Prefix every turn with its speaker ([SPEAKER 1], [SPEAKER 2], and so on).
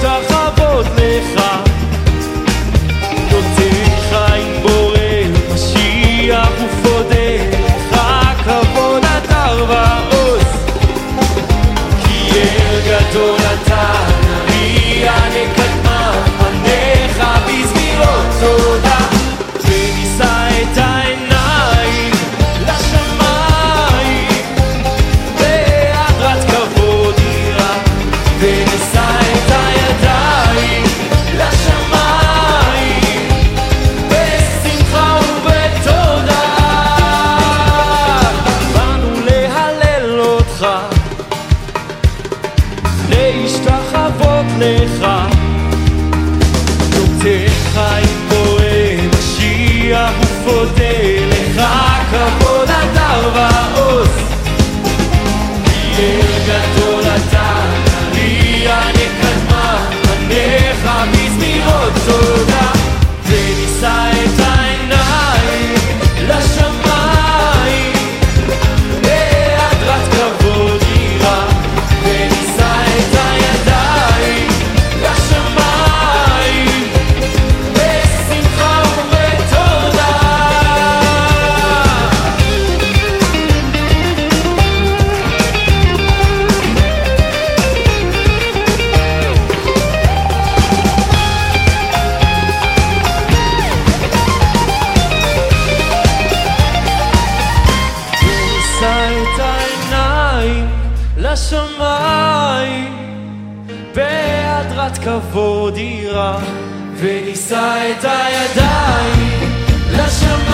[SPEAKER 1] משתחוות לך. יוצאים חיים בורא, משיח ופודה, לך כבוד עטר ועוז. כי אל גדול אתה, נריע נקדמה, פניך בזמירות תודה. ונישא את העיניים לשמיים, בהדרת כבוד יראה, ונשא לפניך, נותיך עם פועל משיח ופודה לך כבוד לשמיים בהדרת כבוד יירה ונישא את הידיים לשמיים.